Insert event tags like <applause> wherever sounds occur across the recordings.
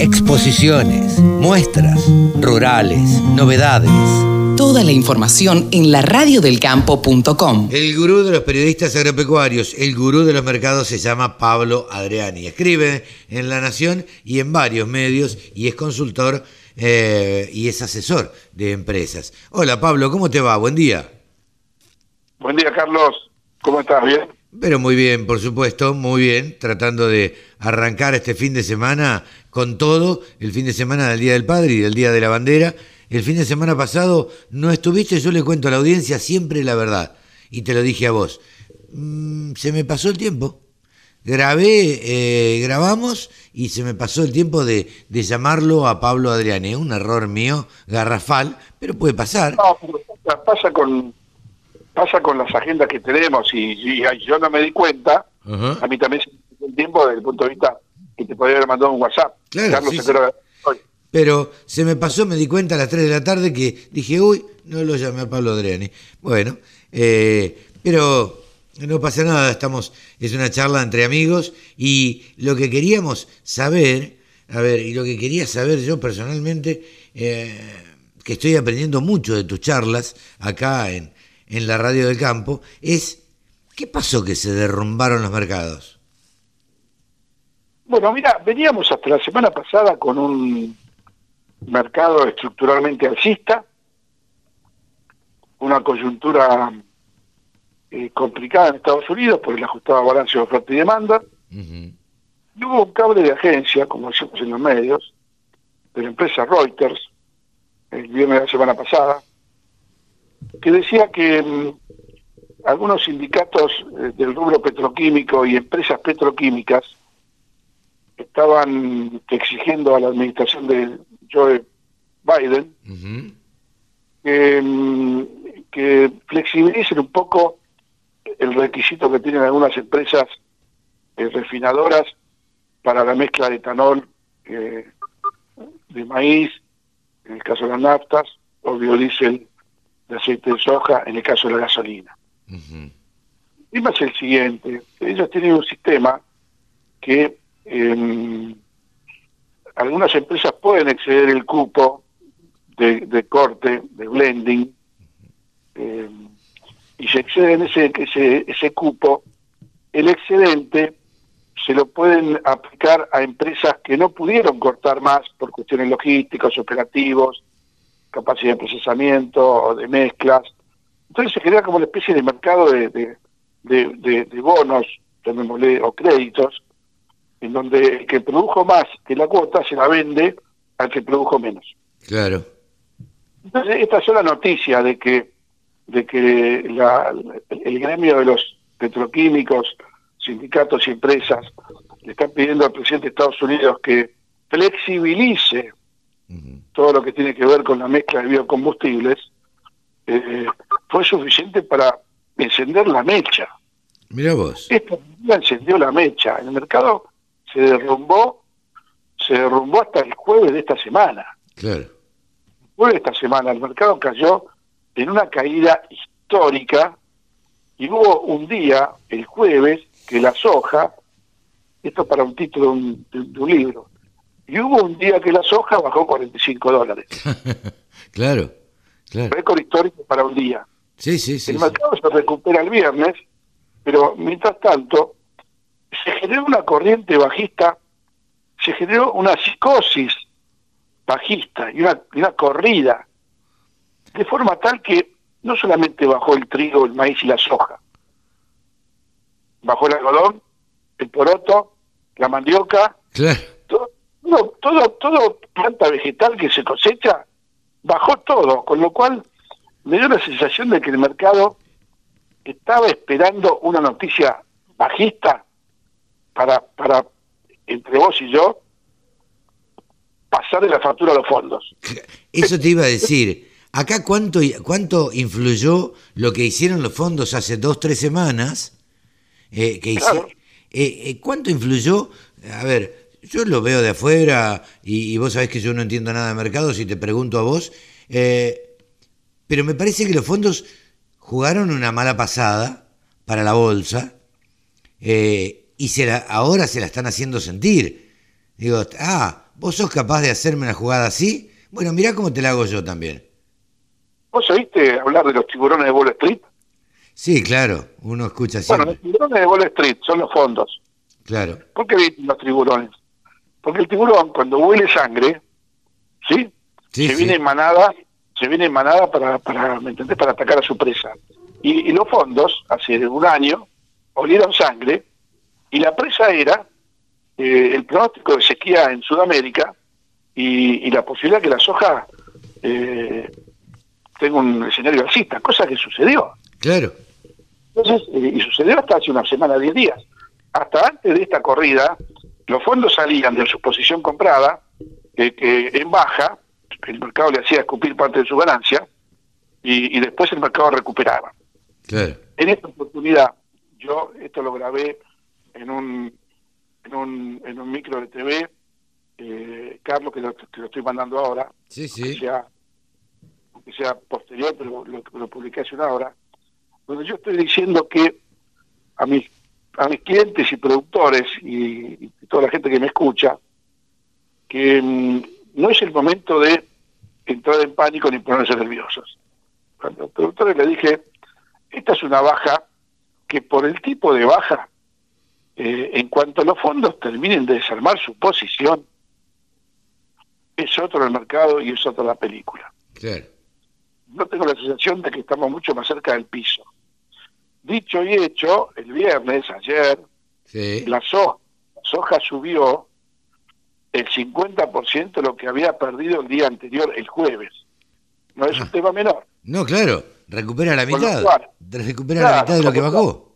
Exposiciones, muestras, rurales, novedades. Toda la información en la radiodelcampo.com. El gurú de los periodistas agropecuarios, el gurú de los mercados se llama Pablo Adriani. Escribe en La Nación y en varios medios y es consultor eh, y es asesor de empresas. Hola Pablo, ¿cómo te va? Buen día. Buen día Carlos, ¿cómo estás? ¿Bien? Pero muy bien, por supuesto, muy bien, tratando de arrancar este fin de semana con todo, el fin de semana del Día del Padre y del Día de la Bandera. El fin de semana pasado no estuviste, yo le cuento a la audiencia siempre la verdad, y te lo dije a vos. Mm, se me pasó el tiempo. Grabé, eh, grabamos y se me pasó el tiempo de, llamarlo a Pablo Adriane. Un error mío, garrafal, pero puede pasar. No, pasa con, pasa con las agendas que tenemos y, yo no me di cuenta, a mí también se me el tiempo desde el punto de vista que te podría haber mandado un WhatsApp. Claro, Pero se me pasó, me di cuenta a las 3 de la tarde que dije, uy, no lo llamé a Pablo Adriani. Bueno, eh, pero no pasa nada, estamos, es una charla entre amigos y lo que queríamos saber, a ver, y lo que quería saber yo personalmente, eh, que estoy aprendiendo mucho de tus charlas acá en, en la radio del campo, es ¿qué pasó que se derrumbaron los mercados? Bueno, mira, veníamos hasta la semana pasada con un mercado estructuralmente alcista, una coyuntura eh, complicada en Estados Unidos por el ajustado balance de oferta y demanda, y hubo un cable de agencia, como decimos en los medios, de la empresa Reuters, el viernes de la semana pasada, que decía que mm, algunos sindicatos eh, del rubro petroquímico y empresas petroquímicas estaban exigiendo a la administración de Joe Biden mm, que, flexibilicen un poco el requisito que tienen algunas empresas eh, refinadoras para la mezcla de etanol eh, de maíz, en el caso de las naftas, o biodiesel de aceite de soja, en el caso de la gasolina. Y más el siguiente, ellos tienen un sistema que algunas empresas pueden exceder el cupo de, corte, de blending, eh, y se exceden ese, ese, ese cupo, el excedente se lo pueden aplicar a empresas que no pudieron cortar más por cuestiones logísticas, operativos, capacidad de procesamiento o de mezclas. Entonces se genera como una especie de mercado de, de, de, de bonos, o créditos, en donde el que produjo más que la cuota se la vende al que produjo menos. Claro. Entonces, esta es la noticia de que, de que la, el gremio de los petroquímicos, sindicatos y empresas le están pidiendo al presidente de Estados Unidos que flexibilice todo lo que tiene que ver con la mezcla de biocombustibles, eh, fue suficiente para encender la mecha. Mira vos. Esto encendió la mecha. El mercado se derrumbó, se derrumbó hasta el jueves de esta semana. Claro. El jueves de esta semana el mercado cayó en una caída histórica y hubo un día, el jueves, que la soja, esto para un título de un, libro, y hubo un día que la soja bajó 45 dólares. <laughs> claro, claro. Récord histórico para un día. Sí, sí, sí. El mercado se recupera el viernes, pero mientras tanto, se generó una corriente bajista, se generó una psicosis bajista y una, una corrida, de forma tal que no solamente bajó el trigo, el maíz y la soja, bajó el algodón, el poroto, la mandioca, todo, todo, todo planta vegetal que se cosecha, bajó todo, con lo cual me dio la sensación de que el mercado estaba esperando una noticia bajista para, para entre vos y yo, pasar de la factura a los fondos. <laughs> Eso te iba a decir. Acá cuánto, cuánto influyó lo que hicieron los fondos hace dos, tres semanas. Eh, que eh, eh, ¿Cuánto influyó? A ver, yo lo veo de afuera y, vos sabés que yo no entiendo nada de mercado si te pregunto a vos. pero me parece que los fondos jugaron una mala pasada para la bolsa. Eh, y se ahora se la están haciendo sentir. Digo, ah, ¿vos sos capaz de hacerme una jugada así? Bueno, mirá cómo te la hago yo también. ¿Vos oíste hablar de los tiburones de Wall Street? Sí, claro, uno escucha siempre. Bueno, los tiburones de Wall Street son los fondos. Claro. ¿Por qué los tiburones? Porque el tiburón, cuando huele sangre, ¿sí? se viene en manada, se viene en manada para, para, ¿me entendés? Para atacar a su presa. Y, los fondos, hace un año, olieron sangre, y la presa era eh, el pronóstico de sequía en Sudamérica y, la posibilidad que la soja eh, tenga un escenario alcista, cosa que sucedió. Claro. Entonces, eh, y sucedió hasta hace una semana, diez días. Hasta antes de esta corrida, los fondos salían de su posición comprada, que en baja, el mercado le hacía escupir parte de su ganancia, y, después el mercado recuperaba. En esta oportunidad, yo esto lo grabé en un, en un, en un micro de TV, eh, Carlos, que lo, estoy mandando ahora, sí, sí. sea, aunque sea posterior, pero lo, lo publiqué hace una hora, donde yo estoy diciendo que a mis, a mis clientes y productores y, toda la gente que me escucha, que mm, no es el momento de entrar en pánico ni ponerse nerviosos. Cuando los productores le dije, esta es una baja que por el tipo de baja, eh, en cuanto los fondos terminen de desarmar su posición, es otro el mercado y es otra la película. No tengo la sensación de que estamos mucho más cerca del piso. Dicho y hecho, el viernes, ayer, la, soja, subió el 50% de lo que había perdido el día anterior, el jueves. No es un ah. tema menor. No, claro, recupera la mitad. recupera la mitad de lo que bajó.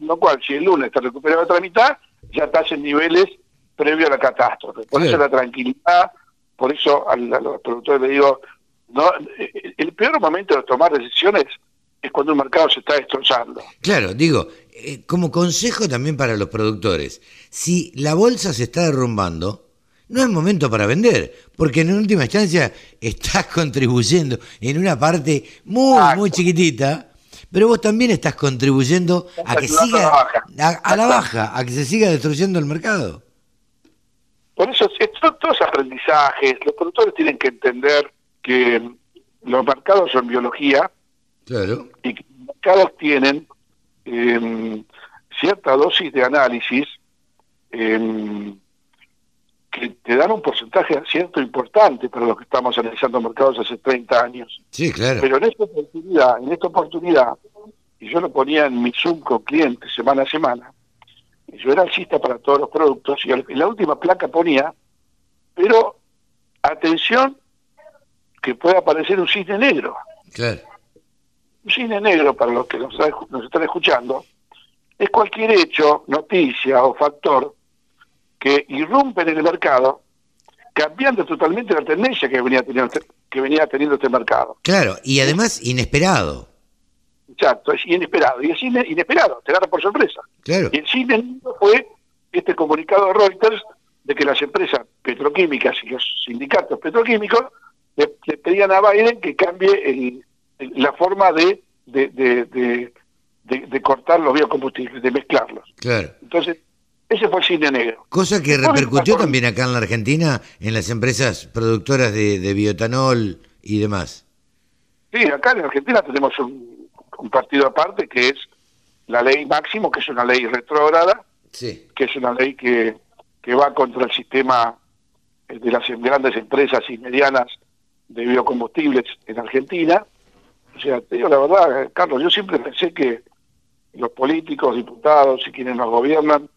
Lo cual, si el lunes te recupera otra mitad, ya estás en niveles previo a la catástrofe. Por eso la tranquilidad, por eso a, los productores le digo, no, el peor momento de tomar decisiones es cuando un mercado se está destrozando. Claro, digo, eh, como consejo también para los productores, si la bolsa se está derrumbando, no es momento para vender, porque en última instancia estás <laughs> contribuyendo en una parte muy, muy chiquitita, pero vos también estás contribuyendo a que siga a, la baja, a que se siga destruyendo el mercado. Por eso, todos aprendizajes, los productores tienen que entender que los mercados son biología, Claro. Y que los mercados tienen em, cierta dosis de análisis em, que te dan un porcentaje cierto importante para los que estamos analizando mercados hace 30 años. Sí, claro. Pero en esta oportunidad, en esta oportunidad, y yo lo ponía en mi Zoom con clientes semana a semana, y yo era alcista para todos los productos, y en la última placa ponía, pero atención que puede aparecer un cisne negro. Claro cine negro, para los que nos, están escuchando, es cualquier hecho, noticia o factor que irrumpe en el mercado, cambiando totalmente la tendencia que venía teniendo, este, que venía teniendo este mercado. Claro, y además inesperado. Exacto, es inesperado. Y es inesperado, te agarra por sorpresa. Claro. Y el cine fue este comunicado de Reuters de que las empresas petroquímicas y los sindicatos petroquímicos le, le pedían a Biden que cambie el, la forma de de, de, de, cortar los biocombustibles, de mezclarlos. Claro. Entonces, ese fue el cine negro. Cosa que repercutió también acá en la Argentina en las empresas productoras de, bioetanol y demás. Sí, acá en Argentina tenemos un, partido aparte que es la ley máximo, que es una ley retrógrada, sí. que es una ley que, que va contra el sistema de las grandes empresas y medianas de biocombustibles en Argentina, o sea, te digo la verdad, Carlos, yo siempre pensé que los políticos, diputados y quienes nos gobiernan,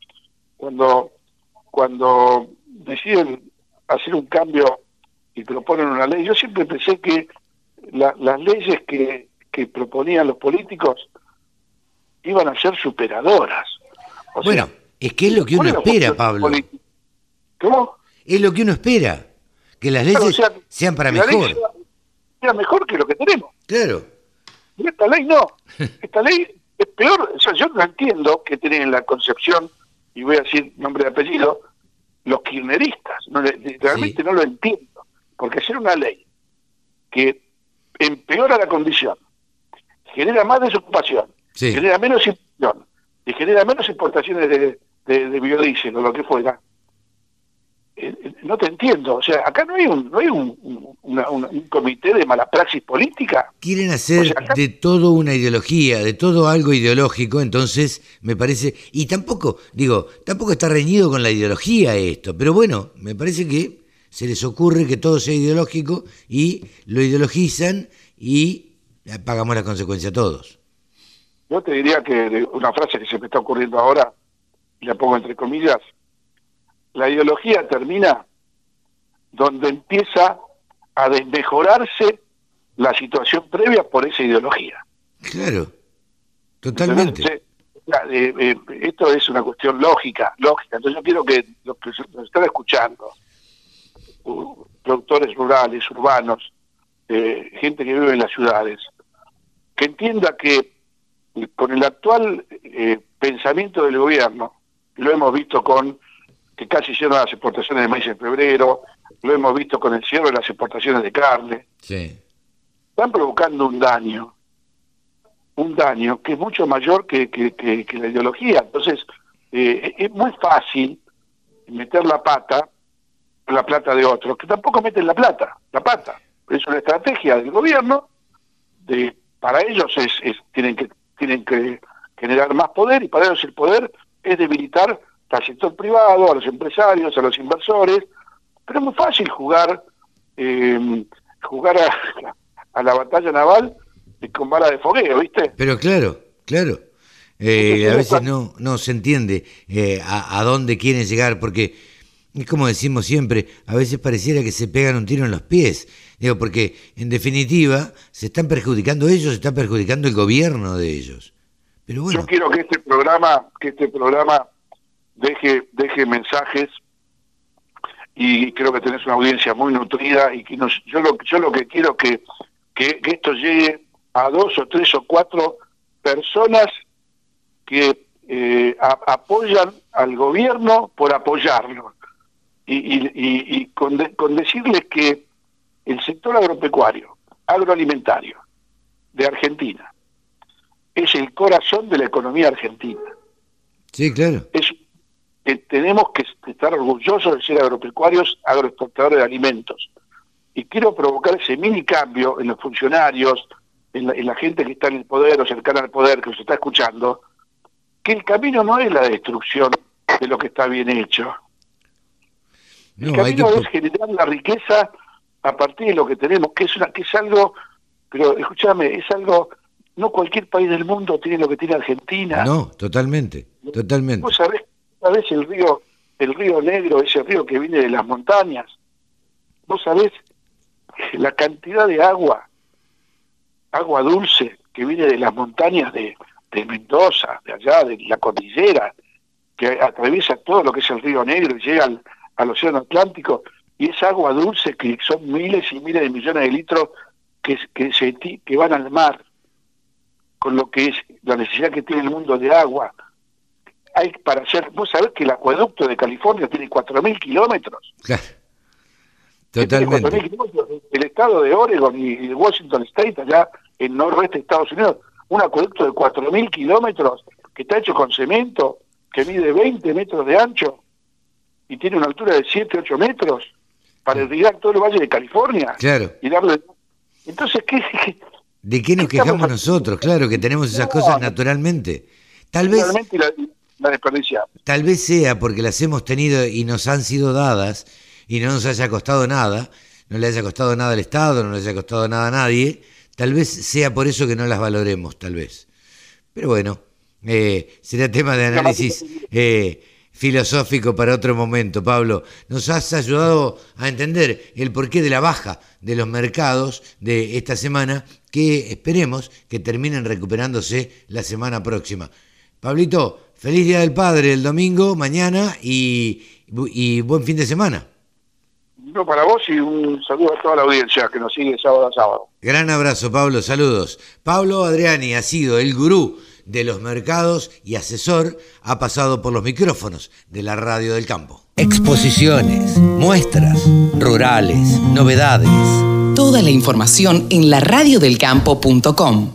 cuando, cuando deciden hacer un cambio y proponen una ley, yo siempre pensé que las leyes que, que proponían los políticos iban a ser superadoras. bueno, es que es lo que uno espera, Pablo. ¿Cómo? Es lo que uno espera, que las leyes sean para mejor sea mejor que lo que tenemos. Claro. Y esta ley no. <laughs> Esta ley es peor. O sea, yo no entiendo que tienen la concepción, y voy a decir nombre y apellido, los kirchneristas. No, realmente no lo entiendo. Porque hacer una ley que empeora la condición, genera más desocupación, genera menos inversión y genera menos importaciones de, de, biodiesel o lo que fuera, no te entiendo. O sea, acá no hay un, no hay un, comité de mala praxis política. Quieren hacer de todo una ideología, de todo algo ideológico, entonces me parece, y tampoco, digo, tampoco está reñido con la ideología esto, pero bueno, me parece que se les ocurre que todo sea ideológico y lo ideologizan y pagamos la consecuencia todos. Yo te diría que una frase que se me está ocurriendo ahora, la pongo entre comillas, la ideología termina donde empieza a desmejorarse la situación previa por esa ideología. Claro, totalmente. Eh, eh, esto es una cuestión lógica, lógica. Entonces yo quiero que los que nos están escuchando, productores rurales, urbanos, eh, gente que vive en las ciudades, que entienda que con el actual pensamiento del gobierno, lo hemos visto con que casi hicieron las exportaciones de maíz en febrero, lo hemos visto con el cierre de las exportaciones de carne. Sí. Están provocando un daño, un daño que es mucho mayor que, que, la ideología. Entonces, eh, es muy fácil meter la pata la plata de otros, que tampoco meten la plata, la pata. Es una estrategia del gobierno, de para ellos es, es tienen que tienen que generar más poder y para ellos el poder es debilitar al sector privado, a los empresarios, a los inversores, pero es muy fácil jugar eh, jugar a, la batalla naval con bala de fogueo, ¿viste? Pero claro, claro. Eh, a veces no, no se entiende eh, a, dónde quieren llegar, porque es como decimos siempre, a veces pareciera que se pegan un tiro en los pies. Digo, porque en definitiva se están perjudicando ellos, se está perjudicando el gobierno de ellos. Pero bueno. Yo quiero que este programa, que este programa deje, deje mensajes y creo que tenés una audiencia muy nutrida y que nos, yo lo yo lo que quiero que, que, esto llegue a dos o tres o cuatro personas que eh, apoyan al gobierno por apoyarlo y, y, y, con, con decirles que el sector agropecuario, agroalimentario de Argentina es el corazón de la economía argentina. Sí, claro. Es tenemos que estar orgullosos de ser agropecuarios, agroexportadores de alimentos. Y quiero provocar ese mini cambio en los funcionarios, en la, gente que está en el poder o cercana al poder, que nos está escuchando, que el camino no es la destrucción de lo que está bien hecho. el camino es generar la riqueza a partir de lo que tenemos, que es, una, que es algo, pero escúchame, es algo, no cualquier país del mundo tiene lo que tiene Argentina. No, totalmente, totalmente. Vos sabés sabés el río, el río Negro, ese río que viene de las montañas? ¿Vos sabés la cantidad de agua, agua dulce que viene de las montañas de, de Mendoza, de allá, de la cordillera, que atraviesa todo lo que es el río Negro y llega al, Océano Atlántico? Y esa agua dulce que son miles y miles de millones de litros que, que, se, que van al mar, con lo que es la necesidad que tiene el mundo de agua, hay para hacer, vos sabés que el acueducto de California tiene 4.000 kilómetros. Claro. Totalmente. El estado de Oregon y Washington State, allá en noroeste de Estados Unidos, un acueducto de 4.000 kilómetros que está hecho con cemento, que mide 20 metros de ancho y tiene una altura de 7, 8 metros para irrigar todo el valle de California. Claro. Y darle... Entonces, ¿qué? ¿De qué nos quejamos nosotros? Claro, que tenemos esas cosas naturalmente. Tal vez la Tal vez sea porque las hemos tenido y nos han sido dadas y no nos haya costado nada, no le haya costado nada al Estado, no le haya costado nada a nadie, tal vez sea por eso que no las valoremos, tal vez. Pero bueno, eh, será tema de análisis eh, filosófico para otro momento, Pablo. Nos has ayudado a entender el porqué de la baja de los mercados de esta semana, que esperemos que terminen recuperándose la semana próxima. Pablito, Feliz Día del Padre el domingo, mañana y, buen fin de semana. No, para vos y un saludo a toda la audiencia que nos sigue sábado a sábado. Gran abrazo, Pablo, saludos. Pablo Adriani ha sido el gurú de los mercados y asesor, ha pasado por los micrófonos de la Radio del Campo. Exposiciones, muestras, rurales, novedades. Toda la información en laradiodelcampo.com.